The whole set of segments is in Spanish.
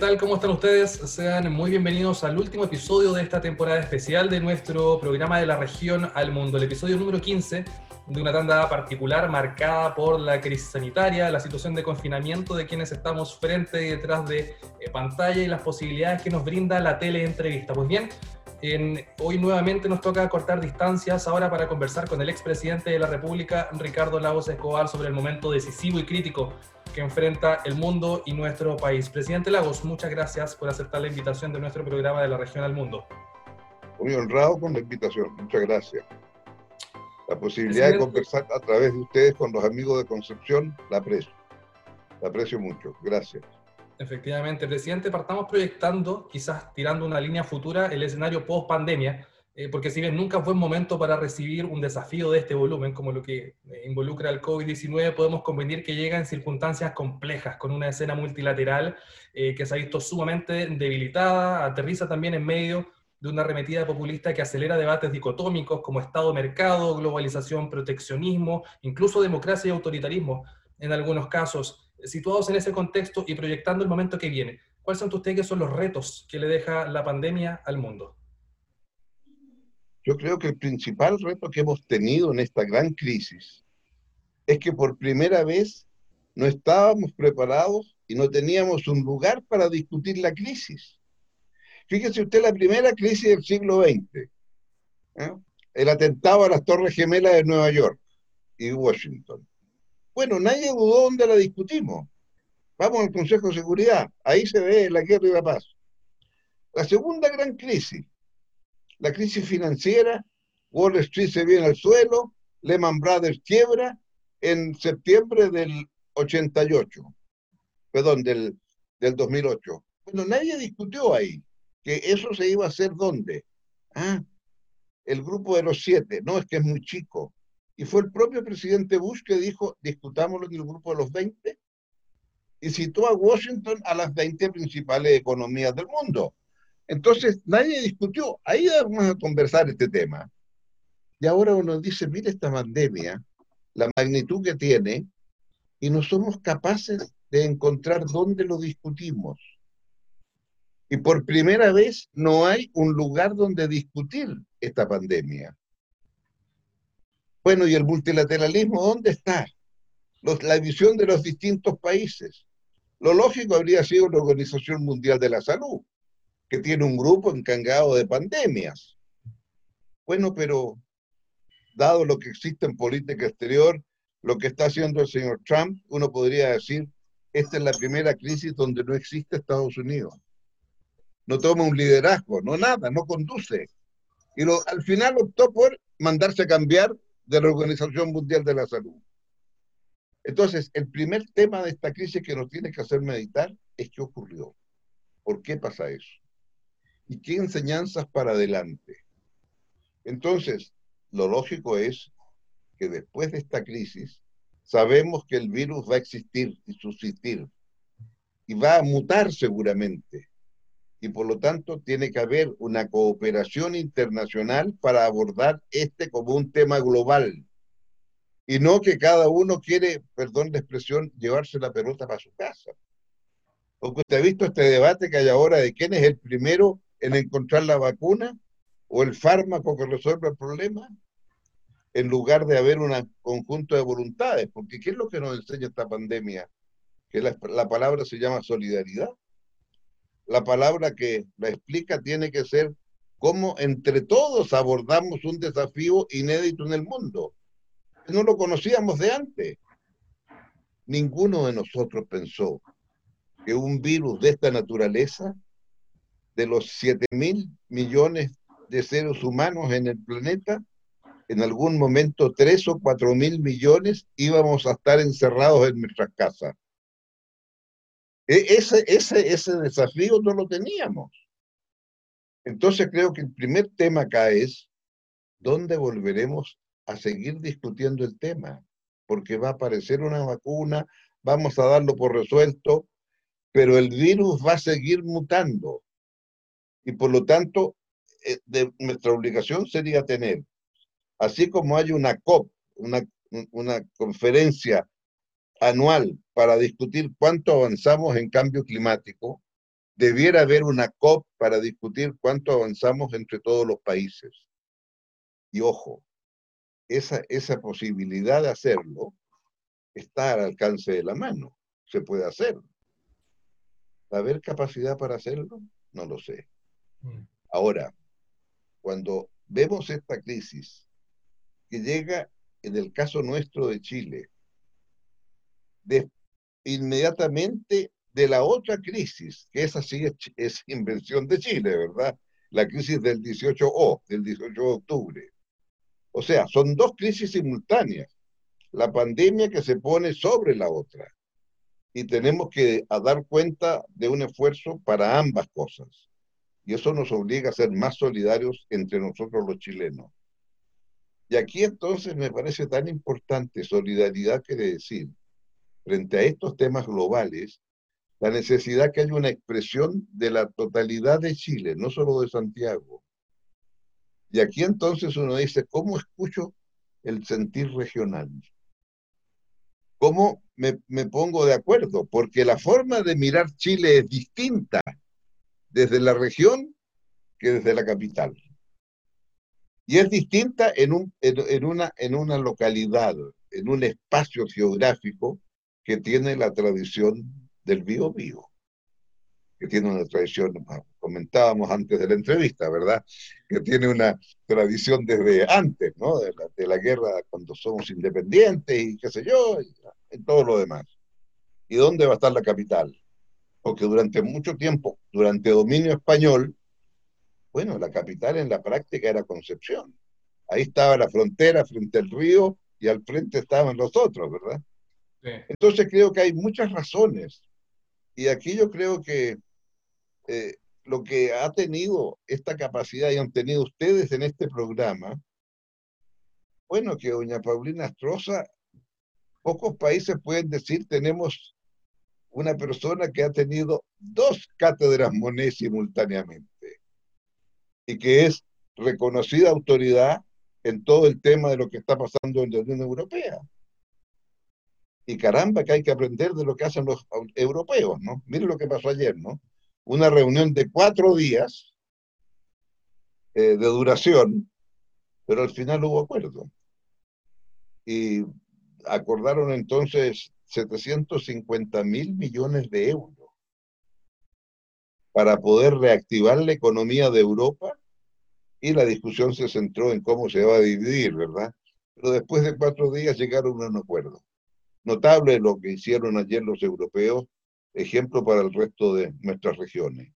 tal? ¿Cómo están ustedes? Sean muy bienvenidos al último episodio de esta temporada especial de nuestro programa de la región al mundo, el episodio número 15 de una tanda particular marcada por la crisis sanitaria, la situación de confinamiento de quienes estamos frente y detrás de eh, pantalla y las posibilidades que nos brinda la teleentrevista. Pues bien, hoy nuevamente nos toca cortar distancias ahora para conversar con el expresidente de la República, Ricardo Lagos Escobar, sobre el momento decisivo y crítico que enfrenta el mundo y nuestro país. Presidente Lagos, muchas gracias por aceptar la invitación de nuestro programa de la región al mundo. Muy honrado con la invitación, muchas gracias. La posibilidad de conversar a través de ustedes con los amigos de Concepción, la aprecio. La aprecio mucho, gracias. Efectivamente, presidente, partamos proyectando, quizás tirando una línea futura, el escenario post pandemia, eh, porque si bien nunca fue un momento para recibir un desafío de este volumen, como lo que eh, involucra al COVID-19, podemos convenir que llega en circunstancias complejas, con una escena multilateral eh, que se ha visto sumamente debilitada, aterriza también en medio de una arremetida populista que acelera debates dicotómicos como Estado-mercado, globalización, proteccionismo, incluso democracia y autoritarismo en algunos casos situados en ese contexto y proyectando el momento que viene, ¿cuáles son ustedes que son los retos que le deja la pandemia al mundo? Yo creo que el principal reto que hemos tenido en esta gran crisis es que por primera vez no estábamos preparados y no teníamos un lugar para discutir la crisis. Fíjese usted la primera crisis del siglo XX, ¿eh? el atentado a las Torres Gemelas de Nueva York y Washington. Bueno, nadie dudó dónde la discutimos. Vamos al Consejo de Seguridad. Ahí se ve la guerra y la paz. La segunda gran crisis, la crisis financiera, Wall Street se viene al suelo, Lehman Brothers quiebra en septiembre del 88, perdón, del, del 2008. Bueno, nadie discutió ahí que eso se iba a hacer dónde. Ah, el grupo de los siete, no, es que es muy chico. Y fue el propio presidente Bush que dijo, discutámoslo en el grupo de los 20, y citó a Washington a las 20 principales economías del mundo. Entonces, nadie discutió. Ahí vamos a conversar este tema. Y ahora uno dice, mire esta pandemia, la magnitud que tiene, y no somos capaces de encontrar dónde lo discutimos. Y por primera vez no hay un lugar donde discutir esta pandemia. Bueno, ¿y el multilateralismo dónde está? la visión de los distintos países. Lo lógico habría sido la Organización Mundial de la Salud, que tiene un grupo encargado de pandemias. Bueno, pero dado lo que existe en política exterior, lo que está haciendo el señor Trump, uno podría decir, esta es la primera crisis donde no existe Estados Unidos. No toma un liderazgo, no nada, no conduce. Y al final optó por mandarse a cambiar de la Organización Mundial de la Salud. Entonces, el primer tema de esta crisis que nos tiene que hacer meditar es qué ocurrió, por qué pasa eso y qué enseñanzas para adelante. Entonces, lo lógico es que después de esta crisis, sabemos que el virus va a existir y subsistir y va a mutar seguramente y por lo tanto tiene que haber una cooperación internacional para abordar este como un tema global y no que cada uno quiere, perdón la expresión, llevarse la pelota para su casa. Porque usted ha visto este debate que hay ahora de quién es el primero en encontrar la vacuna o el fármaco que resuelve el problema, en lugar de haber un conjunto de voluntades. Porque ¿qué es lo que nos enseña esta pandemia? Que la palabra se llama solidaridad la palabra que la explica tiene que ser cómo entre todos abordamos un desafío inédito en el mundo. No lo conocíamos de antes. Ninguno de nosotros pensó que un virus de esta naturaleza, de los 7 mil millones de seres humanos en el planeta, en algún momento 3 o 4 mil millones íbamos a estar encerrados en nuestras casas. E, ese, ese, ese desafío no lo teníamos. Entonces creo que el primer tema acá es, ¿dónde volveremos a seguir discutiendo el tema? Porque va a aparecer una vacuna, vamos a darlo por resuelto, pero el virus va a seguir mutando. Y por lo tanto, eh, nuestra obligación sería tener, así como hay una COP, una, una conferencia anual para discutir cuánto avanzamos en cambio climático, debiera haber una COP para discutir cuánto avanzamos entre todos los países. Y ojo, esa, esa posibilidad de hacerlo está al alcance de la mano, se puede hacer. ¿Haber capacidad para hacerlo? No lo sé. Mm. Ahora, cuando vemos esta crisis que llega en el caso nuestro de Chile, de, inmediatamente de la otra crisis, que esa sí es, invención de Chile, ¿verdad? La crisis del 18O, del 18 de octubre. O sea, son dos crisis simultáneas. La pandemia que se pone sobre la otra. Y tenemos que dar cuenta de un esfuerzo para ambas cosas. Y eso nos obliga a ser más solidarios entre nosotros los chilenos. Y aquí entonces me parece tan importante, solidaridad quiere decir, frente a estos temas globales, la necesidad que haya una expresión de la totalidad de Chile, no solo de Santiago. Y aquí entonces uno dice, ¿cómo escucho el sentir regional? ¿Cómo me, me, pongo de acuerdo? Porque la forma de mirar Chile es distinta desde la región que desde la capital. Y es distinta en, un, en, una, en una localidad, en un espacio geográfico que tiene la tradición del bio bio, que tiene una tradición, comentábamos antes de la entrevista, ¿verdad? Que tiene una tradición desde antes, ¿no? De la, guerra cuando somos independientes y qué sé yo, y, todo lo demás. ¿Y dónde va a estar la capital? Porque durante mucho tiempo, durante dominio español, bueno, la capital en la práctica era Concepción. Ahí estaba la frontera frente al río y al frente estaban los otros, ¿verdad? Entonces creo que hay muchas razones y aquí yo creo que eh, lo que ha tenido esta capacidad y han tenido ustedes en este programa, bueno, que doña Paulina Astroza, pocos países pueden decir tenemos una persona que ha tenido dos cátedras Monet simultáneamente y que es reconocida autoridad en todo el tema de lo que está pasando en la Unión Europea. Y caramba, que hay que aprender de lo que hacen los europeos, ¿no? Miren lo que pasó ayer, ¿no? Una reunión de cuatro días eh, de duración, pero al final hubo acuerdo. Y acordaron entonces 750 mil millones de euros para poder reactivar la economía de Europa y la discusión se centró en cómo se va a dividir, ¿verdad? Pero después de cuatro días llegaron a un acuerdo. Notable lo que hicieron ayer los europeos, ejemplo para el resto de nuestras regiones.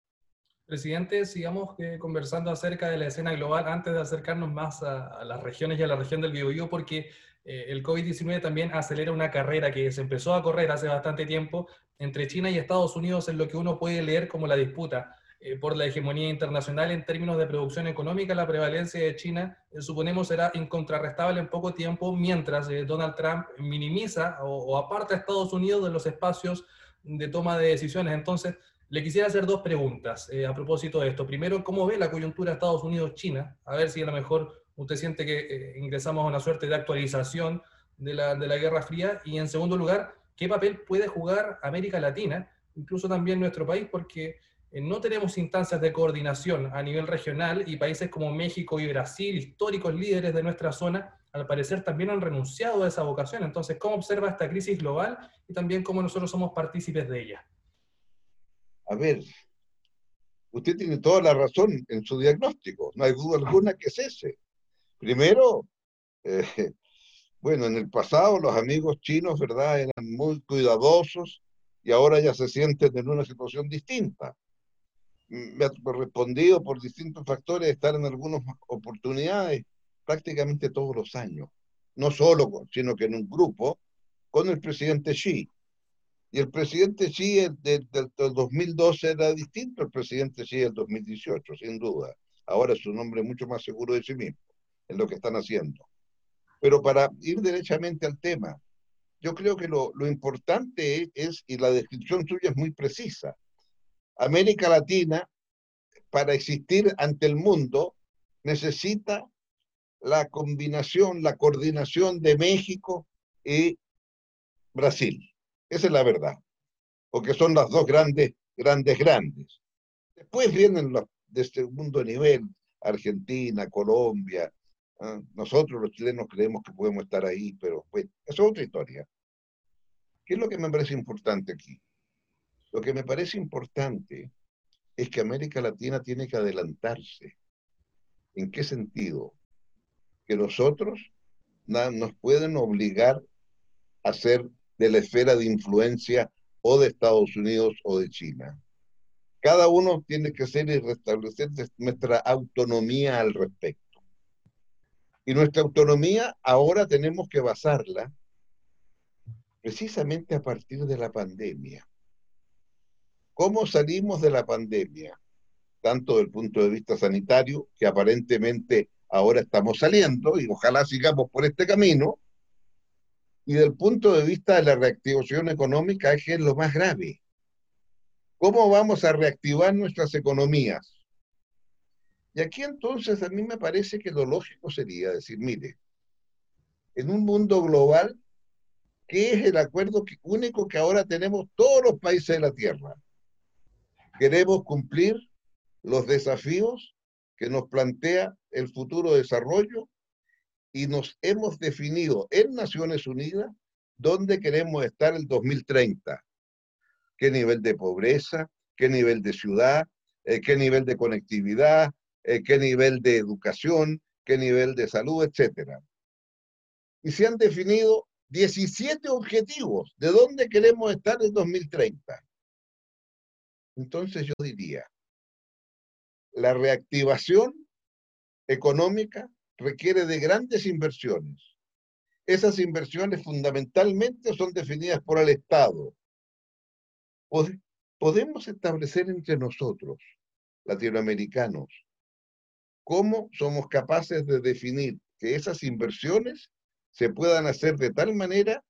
Presidente, sigamos eh, conversando acerca de la escena global antes de acercarnos más a, las regiones y a la región del Biobío, porque eh, el COVID-19 también acelera una carrera que se empezó a correr hace bastante tiempo entre China y Estados Unidos en lo que uno puede leer como la disputa eh, por la hegemonía internacional en términos de producción económica, la prevalencia de China, eh, suponemos, será incontrarrestable en poco tiempo, mientras eh, Donald Trump minimiza o, aparta a Estados Unidos de los espacios de toma de decisiones. Entonces, le quisiera hacer dos preguntas a propósito de esto. Primero, ¿cómo ve la coyuntura Estados Unidos-China? A ver si a lo mejor usted siente que ingresamos a una suerte de actualización de la, de la Guerra Fría. Y en segundo lugar, ¿qué papel puede jugar América Latina, incluso también nuestro país? Porque no tenemos instancias de coordinación a nivel regional y países como México y Brasil, históricos líderes de nuestra zona, al parecer también han renunciado a esa vocación. Entonces, ¿cómo observa esta crisis global y también cómo nosotros somos partícipes de ella? A ver, usted tiene toda la razón en su diagnóstico, no hay duda alguna que es ese. Primero, eh, bueno, en el pasado los amigos chinos, ¿verdad?, eran muy cuidadosos y ahora ya se sienten en una situación distinta me ha correspondido por distintos factores estar en algunas oportunidades prácticamente todos los años, no solo, sino que en un grupo con el presidente Xi. Y el presidente Xi del, 2012 era distinto al presidente Xi del 2018, sin duda. Ahora es un hombre mucho más seguro de sí mismo en lo que están haciendo. Pero para ir derechamente al tema, yo creo que lo, lo importante es, y la descripción suya es muy precisa, América Latina, para existir ante el mundo, necesita la combinación, la coordinación de México y Brasil. Esa es la verdad, porque son las dos grandes, grandes, grandes. Después vienen los de segundo nivel, Argentina, Colombia. ¿ah? Nosotros los chilenos creemos que podemos estar ahí, pero pues, eso es otra historia. ¿Qué es lo que me parece importante aquí? Lo que me parece importante es que América Latina tiene que adelantarse. ¿En qué sentido? Que nosotros nos pueden obligar a ser de la esfera de influencia o de Estados Unidos o de China. Cada uno tiene que ser y restablecer nuestra autonomía al respecto. Y nuestra autonomía ahora tenemos que basarla precisamente a partir de la pandemia. ¿Cómo salimos de la pandemia? Tanto del punto de vista sanitario, que aparentemente ahora estamos saliendo y ojalá sigamos por este camino, y del punto de vista de la reactivación económica, que es lo más grave. ¿Cómo vamos a reactivar nuestras economías? Y aquí entonces a mí me parece que lo lógico sería decir, mire, en un mundo global, ¿qué es el acuerdo único que ahora tenemos todos los países de la Tierra? Queremos cumplir los desafíos que nos plantea el futuro desarrollo y nos hemos definido en Naciones Unidas dónde queremos estar el 2030. ¿Qué nivel de pobreza? ¿Qué nivel de ciudad? Eh, ¿Qué nivel de conectividad? Eh, ¿Qué nivel de educación? ¿Qué nivel de salud? Etcétera. Y se han definido 17 objetivos de dónde queremos estar en 2030. Entonces yo diría, la reactivación económica requiere de grandes inversiones. Esas inversiones fundamentalmente son definidas por el Estado. Podemos establecer entre nosotros, latinoamericanos, cómo somos capaces de definir que esas inversiones se puedan hacer de tal manera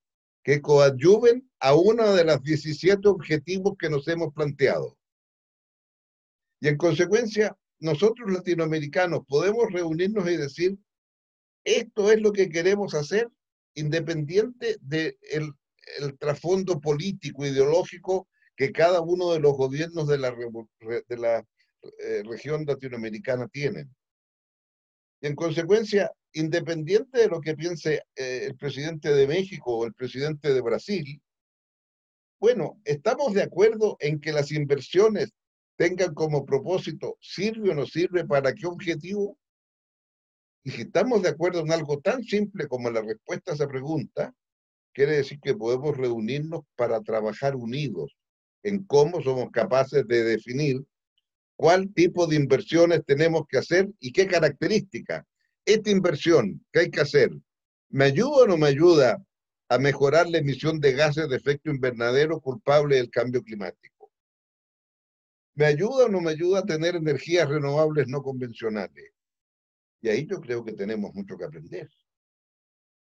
que coadyuven a uno de los 17 objetivos que nos hemos planteado. Y en consecuencia, nosotros latinoamericanos podemos reunirnos y decir, esto es lo que queremos hacer, independiente del el trasfondo político, ideológico que cada uno de los gobiernos de la, de la eh, región latinoamericana tienen. Y en consecuencia, independiente de lo que piense eh, el presidente de México o el presidente de Brasil, bueno, estamos de acuerdo en que las inversiones tengan como propósito, ¿sirve o no sirve para qué objetivo? Y si estamos de acuerdo en algo tan simple como la respuesta a esa pregunta, quiere decir que podemos reunirnos para trabajar unidos en cómo somos capaces de definir cuál tipo de inversiones tenemos que hacer y qué características. Esta inversión que hay que hacer, ¿me ayuda o no me ayuda a mejorar la emisión de gases de efecto invernadero culpable del cambio climático? ¿Me ayuda o no me ayuda a tener energías renovables no convencionales? Y ahí yo creo que tenemos mucho que aprender.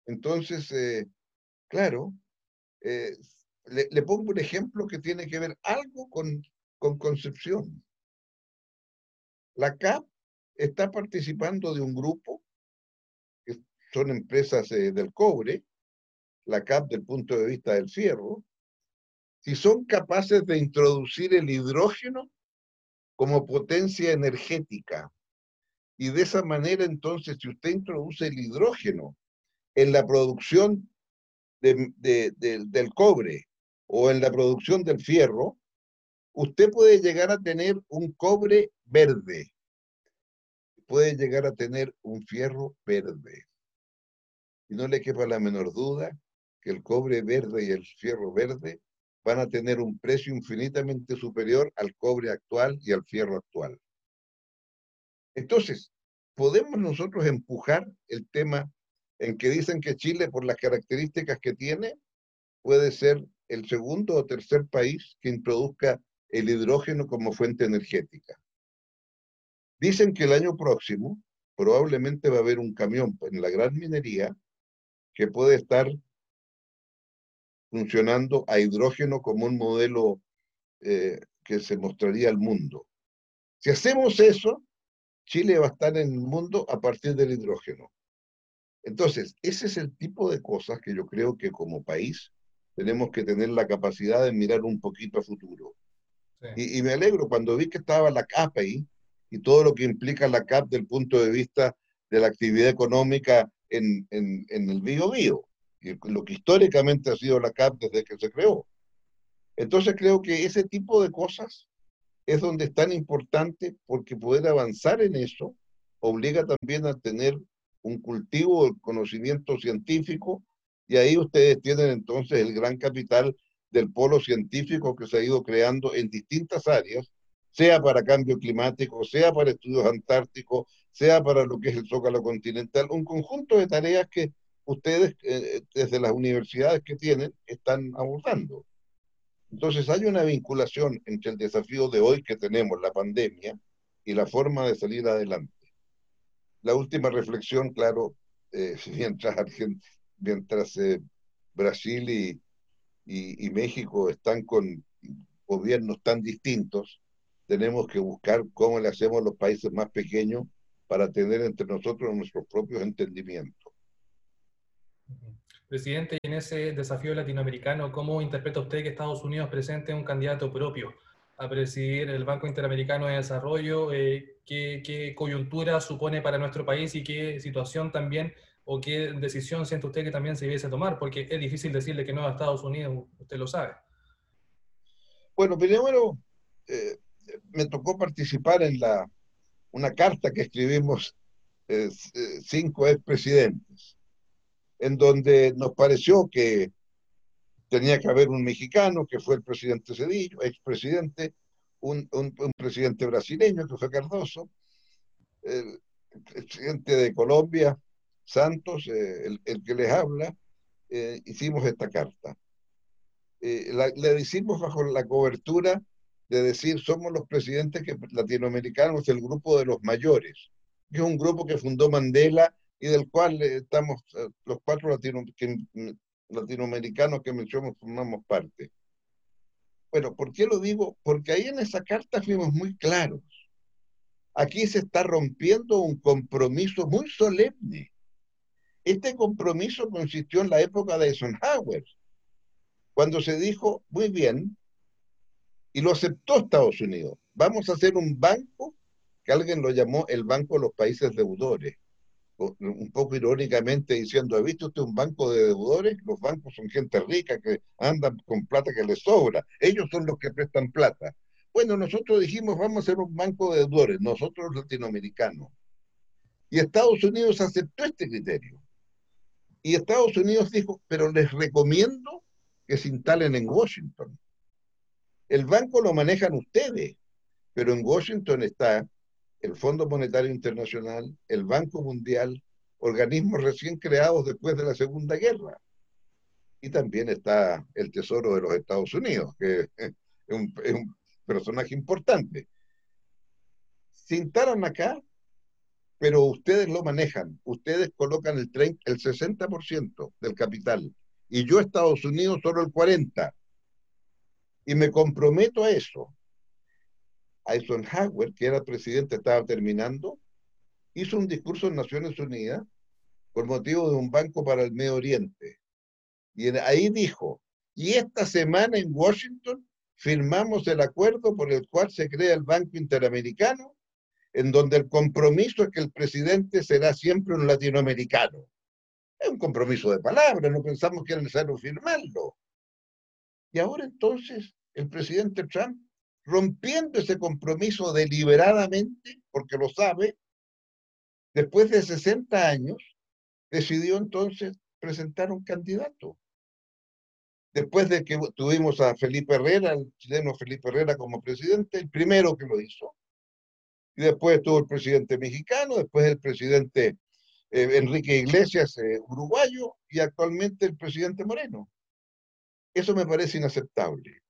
Entonces, eh, claro, eh, le, pongo un ejemplo que tiene que ver algo con, con Concepción. La CAP está participando de un grupo, que son empresas eh, del cobre, la CAP del punto de vista del fierro, si son capaces de introducir el hidrógeno como potencia energética. Y de esa manera, entonces, si usted introduce el hidrógeno en la producción del cobre o en la producción del fierro, usted puede llegar a tener un cobre verde, puede llegar a tener un fierro verde. Y no le quepa la menor duda que el cobre verde y el fierro verde van a tener un precio infinitamente superior al cobre actual y al fierro actual. Entonces, podemos nosotros empujar el tema en que dicen que Chile, por las características que tiene, puede ser el segundo o tercer país que introduzca el hidrógeno como fuente energética. Dicen que el año próximo probablemente va a haber un camión en la gran minería que puede estar funcionando a hidrógeno como un modelo eh, que se mostraría al mundo. Si hacemos eso, Chile va a estar en el mundo a partir del hidrógeno. Entonces, ese es el tipo de cosas que yo creo que como país tenemos que tener la capacidad de mirar un poquito a futuro. Y, me alegro cuando vi que estaba la CAP ahí y todo lo que implica la CAP del punto de vista de la actividad económica en, en, en el bio, y lo que históricamente ha sido la CAP desde que se creó. Entonces creo que ese tipo de cosas es donde es tan importante porque poder avanzar en eso obliga también a tener un cultivo del conocimiento científico y ahí ustedes tienen entonces el gran capital del polo científico que se ha ido creando en distintas áreas, sea para cambio climático, sea para estudios antárticos, sea para lo que es el zócalo continental, un conjunto de tareas que ustedes eh, desde las universidades que tienen están abordando. Entonces hay una vinculación entre el desafío de hoy que tenemos, la pandemia, y la forma de salir adelante. La última reflexión, claro, eh, mientras, mientras eh, Brasil y, México están con gobiernos tan distintos, tenemos que buscar cómo le hacemos a los países más pequeños para tener entre nosotros nuestros propios entendimientos. Presidente, en ese desafío latinoamericano, ¿cómo interpreta usted que Estados Unidos presente un candidato propio a presidir el Banco Interamericano de Desarrollo? Eh, ¿qué, ¿Qué coyuntura supone para nuestro país y qué situación también o qué decisión siente usted que también se debiese tomar? Porque es difícil decirle que no a Estados Unidos, usted lo sabe. Bueno, primero eh, me tocó participar en la, una carta que escribimos eh, eh, cinco expresidentes, en donde nos pareció que tenía que haber un mexicano, que fue el presidente Cedillo, expresidente, un, un, un presidente brasileño, que fue Cardoso, el presidente de Colombia, Santos, eh, el, que les habla, eh, hicimos esta carta. Eh, le decimos bajo la cobertura de decir somos los presidentes latinoamericanos del grupo de los mayores, que es un grupo que fundó Mandela y del cual estamos los cuatro latino, latinoamericanos que mencionamos formamos parte. Bueno, ¿por qué lo digo? Porque ahí en esa carta fuimos muy claros. Aquí se está rompiendo un compromiso muy solemne este compromiso consistió en la época de Eisenhower, cuando se dijo, muy bien, y lo aceptó Estados Unidos, vamos a hacer un banco que alguien lo llamó el Banco de los Países Deudores, un poco irónicamente diciendo, ¿ha visto usted un banco de deudores? Los bancos son gente rica que andan con plata que les sobra, ellos son los que prestan plata. Bueno, nosotros dijimos, vamos a hacer un banco de deudores, nosotros latinoamericanos. Y Estados Unidos aceptó este criterio. Y Estados Unidos dijo, pero les recomiendo que se instalen en Washington. El banco lo manejan ustedes, pero en Washington está el Fondo Monetario Internacional, el Banco Mundial, organismos recién creados después de la Segunda Guerra. Y también está el Tesoro de los Estados Unidos, que es un, personaje importante. Se instalan acá pero ustedes lo manejan, ustedes colocan el, 30, el 60% del capital y yo Estados Unidos solo el 40%. Y me comprometo a eso. Eisenhower, que era presidente, estaba terminando, hizo un discurso en Naciones Unidas por motivo de un banco para el Medio Oriente. Y ahí dijo, y esta semana en Washington firmamos el acuerdo por el cual se crea el Banco Interamericano en donde el compromiso es que el presidente será siempre un latinoamericano. Es un compromiso de palabra, no pensamos que era necesario firmarlo. Y ahora entonces el presidente Trump, rompiendo ese compromiso deliberadamente, porque lo sabe, después de 60 años, decidió entonces presentar un candidato. Después de que tuvimos a Felipe Herrera, el chileno Felipe Herrera como presidente, el primero que lo hizo, y después estuvo el presidente mexicano, después el presidente eh, Enrique Iglesias, eh, uruguayo, y actualmente el presidente Moreno. Eso me parece inaceptable.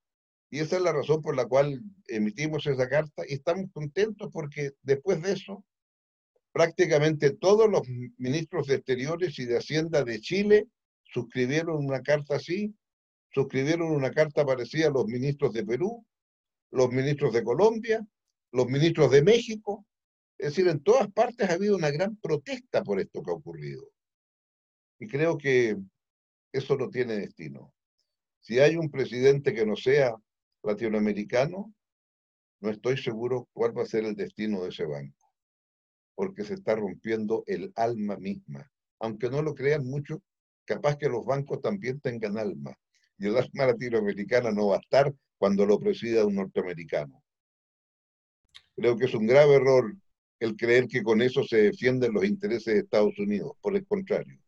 Y esa es la razón por la cual emitimos esa carta y estamos contentos porque después de eso, prácticamente todos los ministros de Exteriores y de Hacienda de Chile suscribieron una carta así, suscribieron una carta parecida a los ministros de Perú, los ministros de Colombia, los ministros de México. Es decir, en todas partes ha habido una gran protesta por esto que ha ocurrido. Y creo que eso no tiene destino. Si hay un presidente que no sea latinoamericano, no estoy seguro cuál va a ser el destino de ese banco, porque se está rompiendo el alma misma. Aunque no lo crean mucho, capaz que los bancos también tengan alma, y el alma latinoamericana no va a estar cuando lo presida un norteamericano. Creo que es un grave error el creer que con eso se defienden los intereses de Estados Unidos, por el contrario.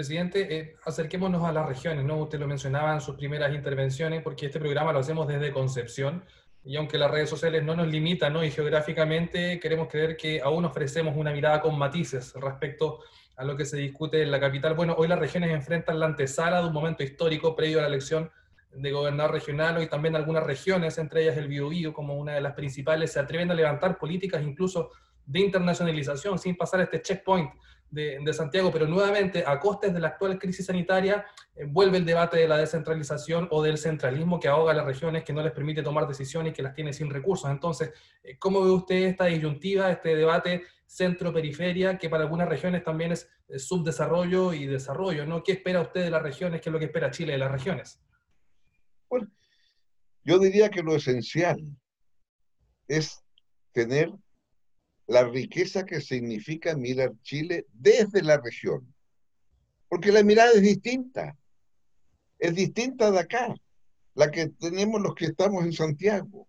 Presidente, eh, acerquémonos a las regiones, ¿no? Usted lo mencionaba en sus primeras intervenciones, porque este programa lo hacemos desde Concepción, y aunque las redes sociales no nos limitan, ¿no? Y geográficamente queremos creer que aún ofrecemos una mirada con matices respecto a lo que se discute en la capital. Bueno, hoy las regiones enfrentan la antesala de un momento histórico previo a la elección de gobernador regional, hoy también algunas regiones, entre ellas el Biobío, como una de las principales, se atreven a levantar políticas incluso de internacionalización sin pasar este checkpoint de, Santiago, pero nuevamente a costes de la actual crisis sanitaria eh, vuelve el debate de la descentralización o del centralismo que ahoga a las regiones, que no les permite tomar decisiones que las tiene sin recursos. Entonces, eh, ¿cómo ve usted esta disyuntiva, este debate centro-periferia, que para algunas regiones también es, subdesarrollo y desarrollo? ¿no? ¿Qué espera usted de las regiones? ¿Qué es lo que espera Chile de las regiones? Bueno, yo diría que lo esencial es tener la riqueza que significa mirar Chile desde la región. Porque la mirada es distinta. Es distinta de acá, la que tenemos los que estamos en Santiago.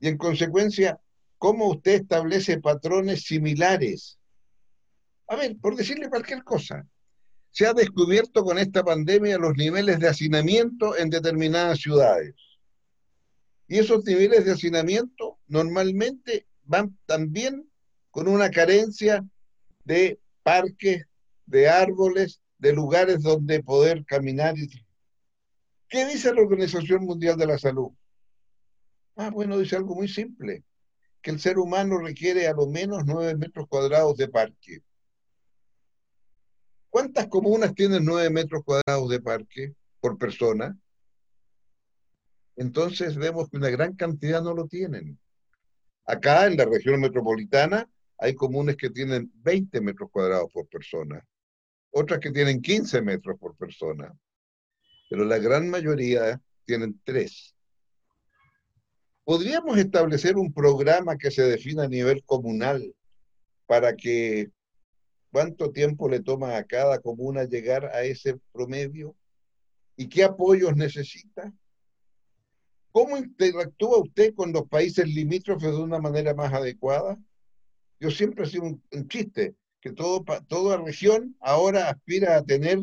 Y en consecuencia, ¿cómo usted establece patrones similares? A ver, por decirle cualquier cosa, se ha descubierto con esta pandemia los niveles de hacinamiento en determinadas ciudades. Y esos niveles de hacinamiento normalmente van también con una carencia de parques, de árboles, de lugares donde poder caminar. ¿Qué dice la Organización Mundial de la Salud? Ah, bueno, dice algo muy simple, que el ser humano requiere a lo menos nueve metros cuadrados de parque. ¿Cuántas comunas tienen nueve metros cuadrados de parque por persona? Entonces vemos que una gran cantidad no lo tienen. Acá en la región metropolitana hay comunes que tienen 20 metros cuadrados por persona, otras que tienen 15 metros por persona, pero la gran mayoría tienen 3. ¿Podríamos establecer un programa que se defina a nivel comunal para que cuánto tiempo le toma a cada comuna llegar a ese promedio y qué apoyos necesita? ¿Cómo interactúa usted con los países limítrofes de una manera más adecuada? Yo siempre he sido un, chiste, que todo, toda región ahora aspira a tener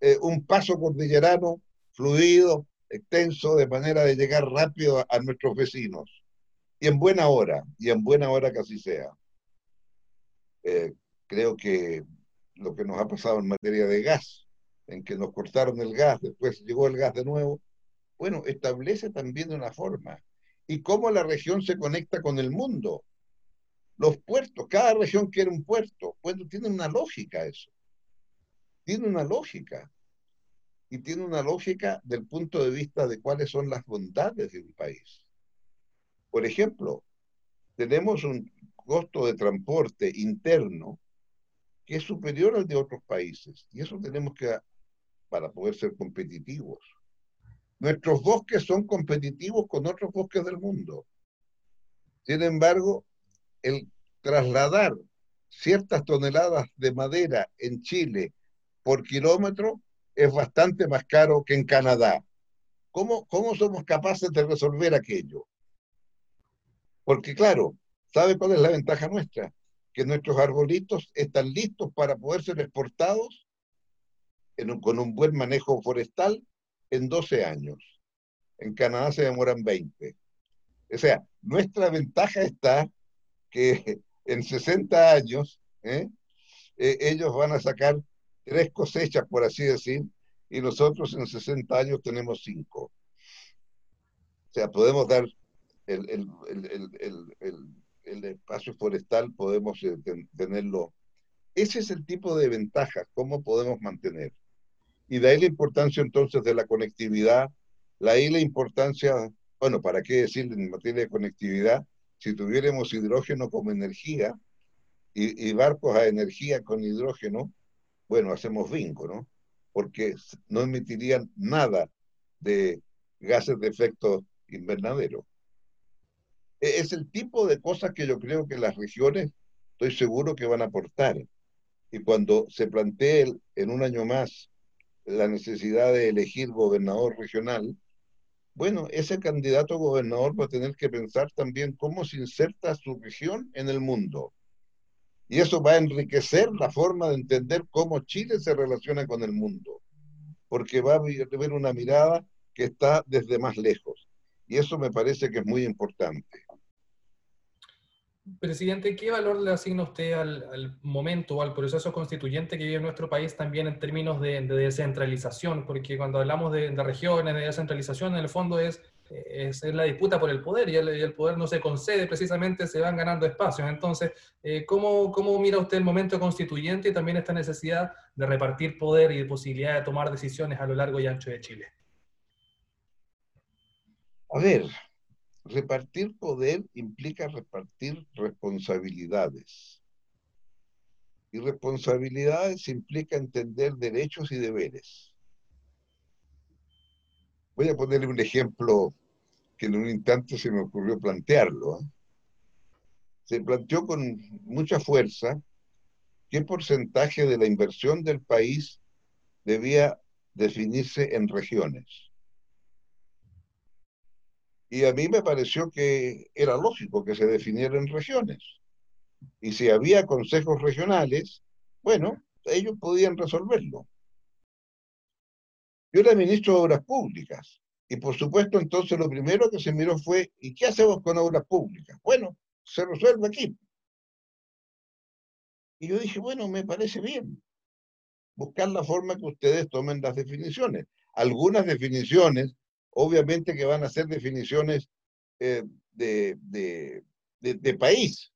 eh, un paso cordillerano fluido, extenso, de manera de llegar rápido a, nuestros vecinos. Y en buena hora, y en buena hora que así sea. Eh, creo que lo que nos ha pasado en materia de gas, en que nos cortaron el gas, después llegó el gas de nuevo, bueno, establece también una forma. Y cómo la región se conecta con el mundo. Los puertos, cada región quiere un puerto. Bueno, tiene una lógica eso. Tiene una lógica. Y tiene una lógica del punto de vista de cuáles son las bondades de un país. Por ejemplo, tenemos un costo de transporte interno que es superior al de otros países. Y eso tenemos que, para poder ser competitivos. Nuestros bosques son competitivos con otros bosques del mundo. Sin embargo, el trasladar ciertas toneladas de madera en Chile por kilómetro es bastante más caro que en Canadá. ¿Cómo, cómo somos capaces de resolver aquello? Porque claro, ¿sabe cuál es la ventaja nuestra? Que nuestros arbolitos están listos para poder ser exportados con un buen manejo forestal en 12 años. En Canadá se demoran 20. O sea, nuestra ventaja está que en 60 años ¿eh? Eh, ellos van a sacar tres cosechas, por así decir, y nosotros en 60 años tenemos cinco. O sea, podemos dar el, el espacio forestal, podemos eh, tenerlo. Ese es el tipo de ventajas, cómo podemos mantener. Y de ahí la importancia entonces de la conectividad, de ahí la importancia, bueno, ¿para qué decir en materia de conectividad? Si tuviéramos hidrógeno como energía y, barcos a energía con hidrógeno, bueno, hacemos bingo, ¿no? Porque no emitirían nada de gases de efecto invernadero. E, es el tipo de cosas que yo creo que las regiones, estoy seguro que van a aportar. Y cuando se plantee en un año más la necesidad de elegir gobernador regional, bueno, ese candidato gobernador va a tener que pensar también cómo se inserta su región en el mundo. Y eso va a enriquecer la forma de entender cómo Chile se relaciona con el mundo, porque va a haber una mirada que está desde más lejos. Y eso me parece que es muy importante. Presidente, ¿qué valor le asigna usted al, momento o al proceso constituyente que vive nuestro país también en términos de, descentralización? Porque cuando hablamos de, regiones, de descentralización, en el fondo es, es, la disputa por el poder y el, poder no se concede, precisamente se van ganando espacios. Entonces, eh, ¿cómo, ¿cómo mira usted el momento constituyente y también esta necesidad de repartir poder y de posibilidad de tomar decisiones a lo largo y ancho de Chile? A ver, Repartir poder implica repartir responsabilidades. Y responsabilidades implica entender derechos y deberes. Voy a ponerle un ejemplo que en un instante se me ocurrió plantearlo. ¿eh? Se planteó con mucha fuerza qué porcentaje de la inversión del país debía definirse en regiones. Y a mí me pareció que era lógico que se definieran regiones. Y si había consejos regionales, bueno, ellos podían resolverlo. Yo era ministro de Obras Públicas. Y por supuesto, entonces lo primero que se miró fue, ¿y qué hacemos con obras públicas? Bueno, se resuelve aquí. Y yo dije, bueno, me parece bien. Buscar la forma que ustedes tomen las definiciones. Algunas definiciones obviamente que van a ser definiciones eh, de, país.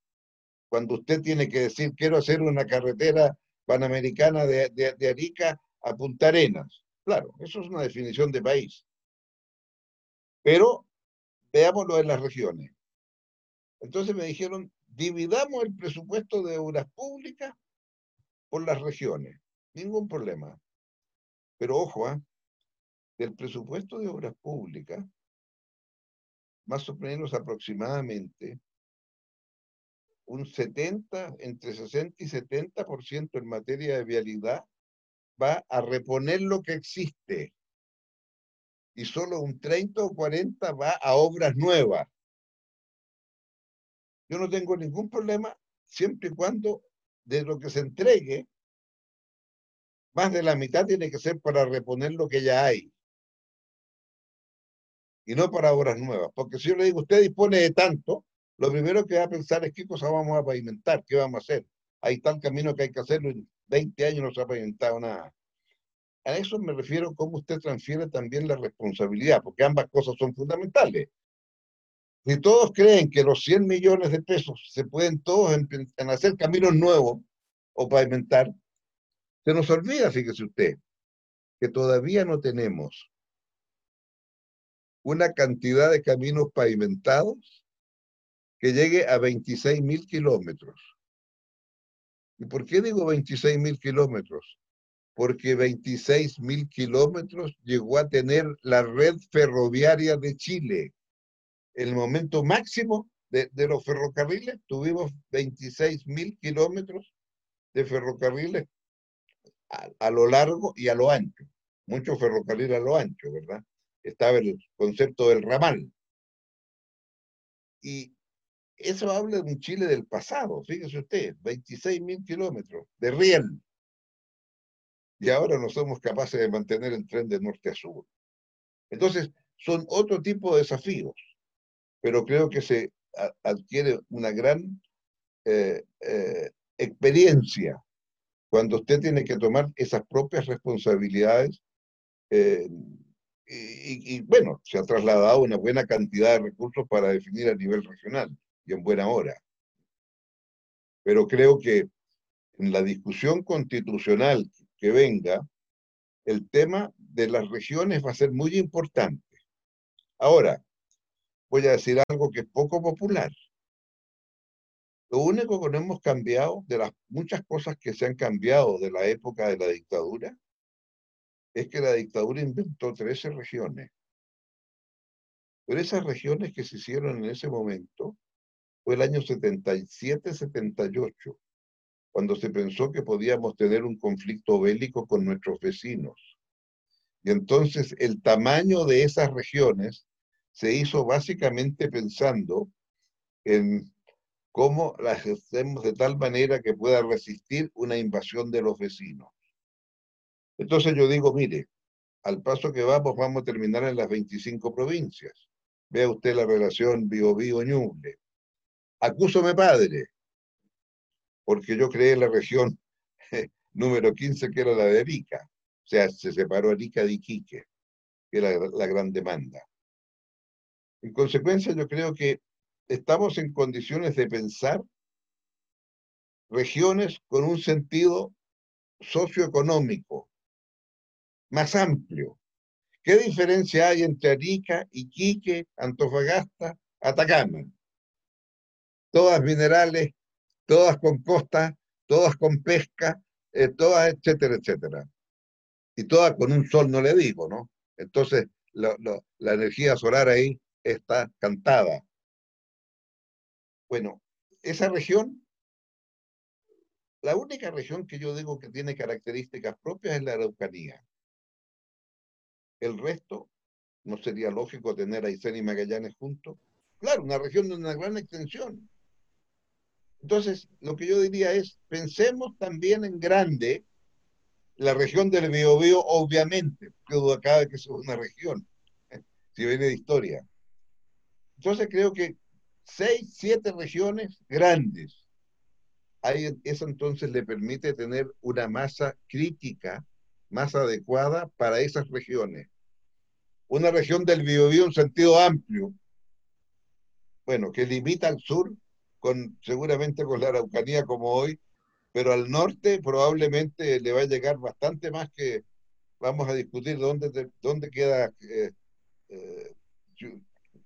Cuando usted tiene que decir, quiero hacer una carretera panamericana de, Arica a Punta Arenas. Claro, eso es una definición de país. Pero veámoslo en las regiones. Entonces me dijeron, dividamos el presupuesto de obras públicas por las regiones. Ningún problema. Pero ojo, ¿eh? Del presupuesto de obras públicas, más o menos aproximadamente, un 70, entre 60 y 70% en materia de vialidad va a reponer lo que existe. Y solo un 30 o 40 va a obras nuevas. Yo no tengo ningún problema siempre y cuando de lo que se entregue, más de la mitad tiene que ser para reponer lo que ya hay y no para obras nuevas. Porque si yo le digo, usted dispone de tanto, lo primero que va a pensar es qué cosa vamos a pavimentar, qué vamos a hacer. Hay tal camino que hay que hacerlo, en 20 años no se ha pavimentado nada. A eso me refiero cómo usted transfiere también la responsabilidad, porque ambas cosas son fundamentales. Si todos creen que los 100 millones de pesos se pueden todos en, en hacer caminos nuevos o pavimentar, se nos olvida, fíjese usted, que todavía no tenemos una cantidad de caminos pavimentados que llegue a 26 mil kilómetros. ¿Y por qué digo 26 mil kilómetros? Porque 26 mil kilómetros llegó a tener la red ferroviaria de Chile. El momento máximo de, los ferrocarriles tuvimos 26 mil kilómetros de ferrocarriles a, a, lo largo y a lo ancho. Muchos ferrocarriles a lo ancho, ¿verdad? Estaba el concepto del ramal. Y eso habla de un Chile del pasado, fíjese usted, 26 mil kilómetros de riel. Y ahora no somos capaces de mantener el tren de norte a sur. Entonces, son otro tipo de desafíos, pero creo que se adquiere una gran eh, eh, experiencia cuando usted tiene que tomar esas propias responsabilidades eh, y, bueno, se ha trasladado una buena cantidad de recursos para definir a nivel regional y en buena hora. Pero creo que en la discusión constitucional que venga, el tema de las regiones va a ser muy importante. Ahora, voy a decir algo que es poco popular. Lo único que no hemos cambiado de las muchas cosas que se han cambiado de la época de la dictadura es que la dictadura inventó 13 regiones. Pero esas regiones que se hicieron en ese momento fue el año 77-78, cuando se pensó que podíamos tener un conflicto bélico con nuestros vecinos. Y entonces el tamaño de esas regiones se hizo básicamente pensando en cómo las hacemos de tal manera que pueda resistir una invasión de los vecinos. Entonces yo digo, mire, al paso que vamos, vamos a terminar en las 25 provincias. Vea usted la relación Bio-Bio-Ñuble. Acúsome padre, porque yo creé la región número 15, que era la de Arica. O sea, se separó Arica de Iquique, que era la gran demanda. En consecuencia, yo creo que estamos en condiciones de pensar regiones con un sentido socioeconómico más amplio. ¿Qué diferencia hay entre Arica, Iquique, Antofagasta, Atacama? Todas minerales, todas con costa, todas con pesca, eh, todas, etcétera, etcétera. Y todas con un sol, no le digo, ¿no? Entonces, la energía solar ahí está cantada. Bueno, esa región, la única región que yo digo que tiene características propias es la Araucanía. El resto, no sería lógico tener a Aysén y Magallanes juntos. Claro, una región de una gran extensión. Entonces, lo que yo diría es, pensemos también en grande la región del Biobío, obviamente, porque acaba de que es una región, si viene de historia. Entonces creo que seis, siete regiones grandes. Eso entonces le permite tener una masa crítica más adecuada para esas regiones. Una región del Biobío en sentido amplio, bueno, que limita al sur, con, seguramente con la Araucanía como hoy, pero al norte probablemente le va a llegar bastante más que vamos a discutir dónde, dónde queda eh, eh,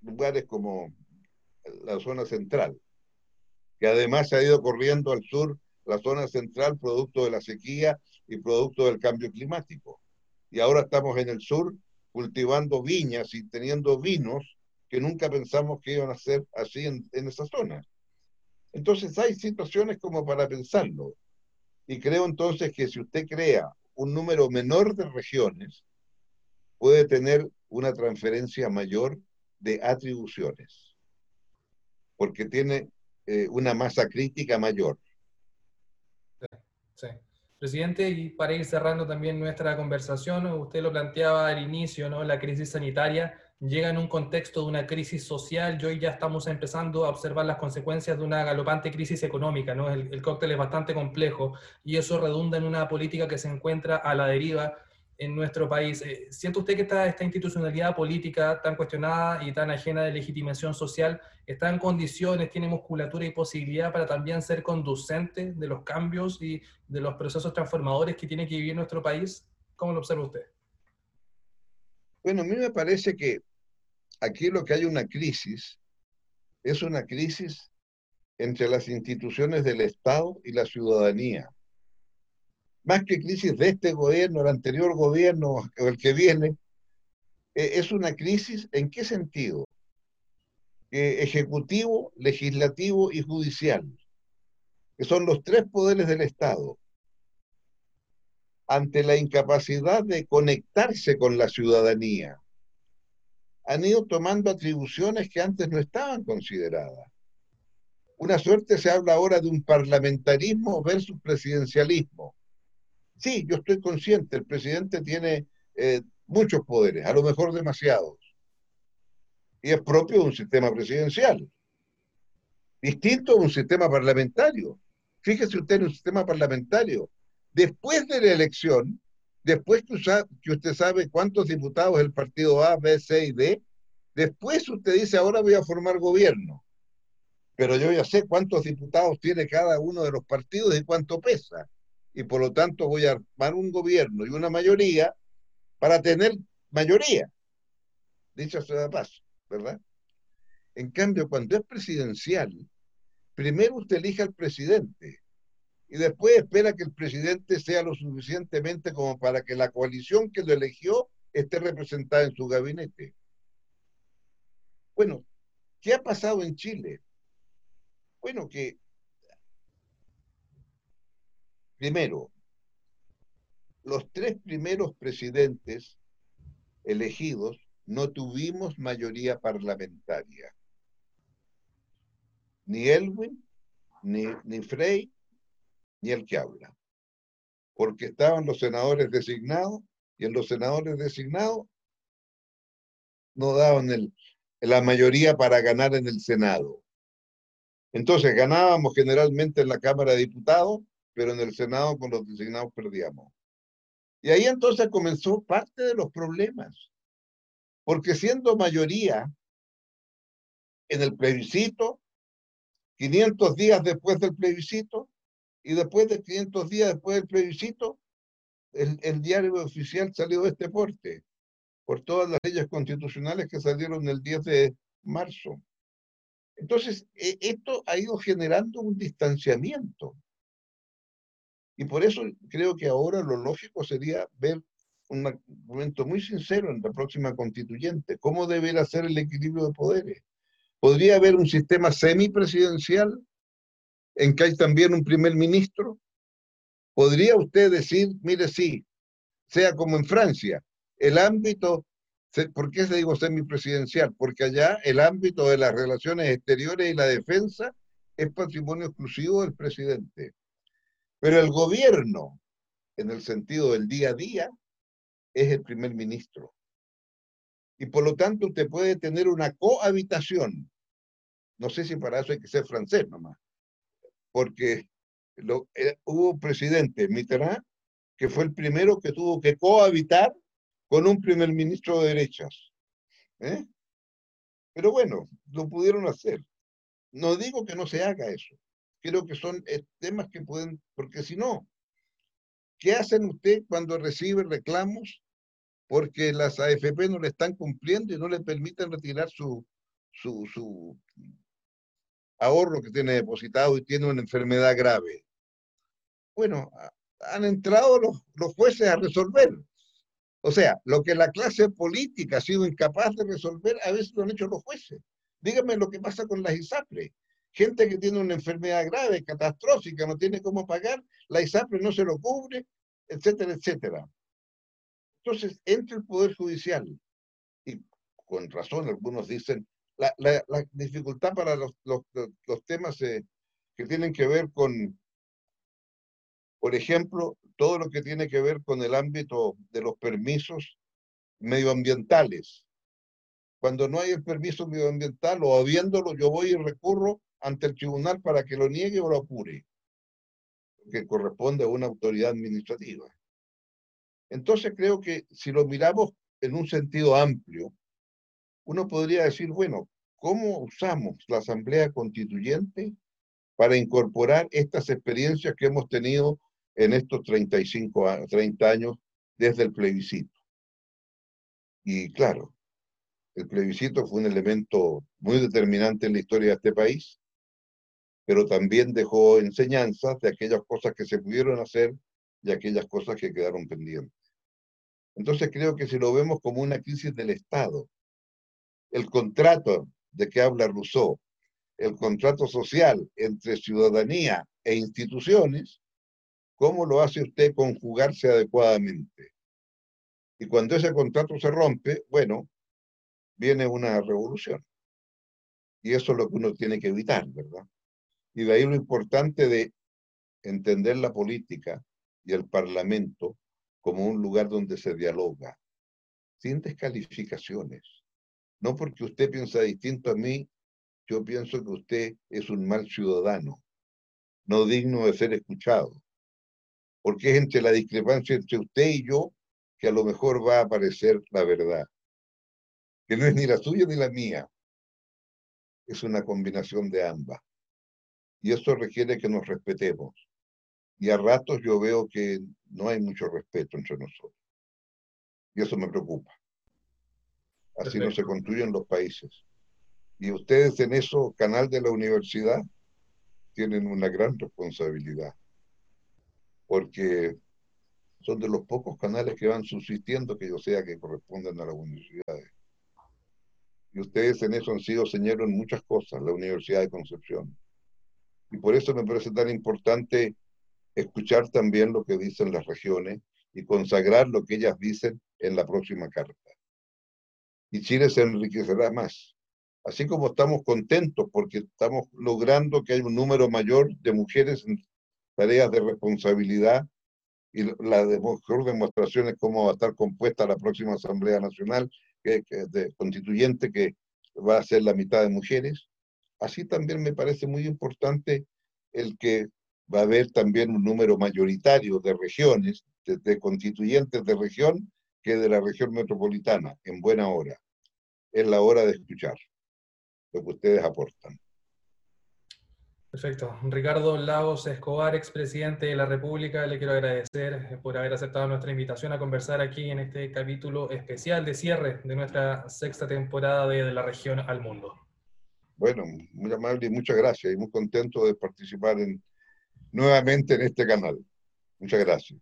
lugares como la zona central, que además se ha ido corriendo al sur la zona central producto de la sequía y producto del cambio climático. Y ahora estamos en el sur cultivando viñas y teniendo vinos que nunca pensamos que iban a ser así en, en esa zona. Entonces hay situaciones como para pensarlo. Y creo entonces que si usted crea un número menor de regiones, puede tener una transferencia mayor de atribuciones, porque tiene eh, una masa crítica mayor. Sí. Presidente, y para ir cerrando también nuestra conversación, usted lo planteaba al inicio, ¿no? La crisis sanitaria llega en un contexto de una crisis social y hoy ya estamos empezando a observar las consecuencias de una galopante crisis económica, ¿no? El, el cóctel es bastante complejo y eso redunda en una política que se encuentra a la deriva en nuestro país. Eh, ¿Siente usted que esta, esta institucionalidad política tan cuestionada y tan ajena de legitimación social está en condiciones, tiene musculatura y posibilidad para también ser conducente de los cambios y de los procesos transformadores que tiene que vivir nuestro país? ¿Cómo lo observa usted? Bueno, a mí me parece que aquí lo que hay una crisis es una crisis entre las instituciones del Estado y la ciudadanía más que crisis de este gobierno, el anterior gobierno o el que viene, eh, es una crisis en qué sentido? ejecutivo, legislativo y judicial, que son los tres poderes del Estado, ante la incapacidad de conectarse con la ciudadanía, han ido tomando atribuciones que antes no estaban consideradas. Una suerte se habla ahora de un parlamentarismo versus presidencialismo Sí, yo estoy consciente, el presidente tiene eh, muchos poderes, a lo mejor demasiados. Y es propio de un sistema presidencial. Distinto a un sistema parlamentario. Fíjese usted en un sistema parlamentario. Después de la elección, después que usted, que usted sabe cuántos diputados el partido A, B, C y D, después usted dice, ahora voy a formar gobierno. Pero yo ya sé cuántos diputados tiene cada uno de los partidos y cuánto pesa y por lo tanto voy a armar un gobierno y una mayoría para tener mayoría. Dicho sea de paso, ¿verdad? En cambio, cuando es presidencial, primero usted elige al presidente y después espera que el presidente sea lo suficientemente como para que la coalición que lo eligió esté representada en su gabinete. Bueno, ¿qué ha pasado en Chile? Bueno, que primero, los tres primeros presidentes elegidos no tuvimos mayoría parlamentaria. Ni Elwin, ni, Frey, ni el que habla. Porque estaban los senadores designados y en los senadores designados no daban la mayoría para ganar en el Senado. Entonces ganábamos generalmente en la Cámara de Diputados, pero en el Senado con los designados perdíamos. Y ahí entonces comenzó parte de los problemas, porque siendo mayoría en el plebiscito, 500 días después del plebiscito, y después de 500 días después del plebiscito, el, diario oficial salió de este porte por todas las leyes constitucionales que salieron el 10 de marzo. Entonces, e, esto ha ido generando un distanciamiento. Y por eso creo que ahora lo lógico sería ver un momento muy sincero en la próxima constituyente, cómo deberá ser el equilibrio de poderes. ¿Podría haber un sistema semipresidencial en que hay también un primer ministro? ¿Podría usted decir, mire, sí, sea como en Francia, el ámbito, ¿por qué se digo semipresidencial? Porque allá el ámbito de las relaciones exteriores y la defensa es patrimonio exclusivo del presidente. Pero el gobierno, en el sentido del día a día, es el primer ministro. Y por lo tanto usted puede tener una cohabitación. No sé si para eso hay que ser francés nomás. Porque eh, hubo un presidente, Mitterrand, que fue el primero que tuvo que cohabitar con un primer ministro de derechas. ¿eh? Pero bueno, lo pudieron hacer. No digo que no se haga eso. Creo que son eh, temas que pueden, porque si no, ¿qué hacen usted cuando recibe reclamos porque las AFP no le están cumpliendo y no le permiten retirar su, su, su ahorro que tiene depositado y tiene una enfermedad grave? Bueno, han entrado los, los jueces a resolver. O sea, lo que la clase política ha sido incapaz de resolver, a veces lo han hecho los jueces. Dígame lo que pasa con las ISAPRE. Gente que tiene una enfermedad grave, catastrófica, no tiene cómo pagar, la ISAPRE no se lo cubre, etcétera, etcétera. Entonces, entre el Poder Judicial, y con razón algunos dicen, la, dificultad para los, temas eh, que tienen que ver con, por ejemplo, todo lo que tiene que ver con el ámbito de los permisos medioambientales. Cuando no hay el permiso medioambiental o habiéndolo, yo voy y recurro ante el tribunal para que lo niegue o lo apure, que corresponde a una autoridad administrativa. Entonces creo que si lo miramos en un sentido amplio, uno podría decir, bueno, ¿cómo usamos la Asamblea Constituyente para incorporar estas experiencias que hemos tenido en estos 35 años, 30 años desde el plebiscito. Y claro, el plebiscito fue un elemento muy determinante en la historia de este país, pero también dejó enseñanzas de aquellas cosas que se pudieron hacer y aquellas cosas que quedaron pendientes. Entonces creo que si lo vemos como una crisis del Estado, el contrato de que habla Rousseau, el contrato social entre ciudadanía e instituciones, ¿Cómo lo hace usted conjugarse adecuadamente? Y cuando ese contrato se rompe, bueno, viene una revolución. Y eso es lo que uno tiene que evitar, ¿verdad? Y de ahí lo importante de entender la política y el parlamento como un lugar donde se dialoga, sin descalificaciones. No porque usted piensa distinto a mí, yo pienso que usted es un mal ciudadano, no digno de ser escuchado porque es entre la discrepancia entre usted y yo que a lo mejor va a aparecer la verdad, que no es ni la suya ni la mía, es una combinación de ambas. Y eso requiere que nos respetemos. Y a ratos yo veo que no hay mucho respeto entre nosotros. Y eso me preocupa. Así no se construyen los países. Y ustedes en eso, canal de la universidad, tienen una gran responsabilidad porque son de los pocos canales que van subsistiendo que yo sea que corresponden a las universidades. Y ustedes en eso han sido señeros en muchas cosas, la Universidad de Concepción. Y por eso me parece tan importante escuchar también lo que dicen las regiones y consagrar lo que ellas dicen en la próxima carta. Y Chile se enriquecerá más. Así como estamos contentos porque estamos logrando que haya un número mayor de mujeres en tareas de responsabilidad y la mejor demostración es cómo va a estar compuesta la próxima Asamblea Nacional que, de, constituyente que va a ser la mitad de mujeres. Así también me parece muy importante el que va a haber también un número mayoritario de regiones, de, constituyentes de región, que de la región metropolitana, en buena hora. Es la hora de escuchar lo que ustedes aportan. Perfecto. Ricardo Lagos Escobar, expresidente de la República, le quiero agradecer por haber aceptado nuestra invitación a conversar aquí en este capítulo especial de cierre de nuestra sexta temporada de, la región al mundo. Bueno, muy amable y muchas gracias y muy contento de participar en, nuevamente en este canal. Muchas gracias.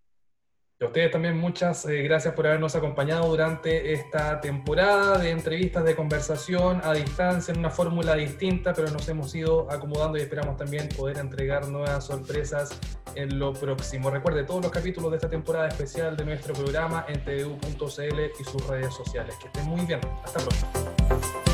Ustedes también muchas eh, gracias por habernos acompañado durante esta temporada de entrevistas de conversación a distancia en una fórmula distinta, pero nos hemos ido acomodando y esperamos también poder entregar nuevas sorpresas en lo próximo. Recuerde todos los capítulos de esta temporada especial de nuestro programa en tdu.cl y sus redes sociales. Que estén muy bien. Hasta pronto.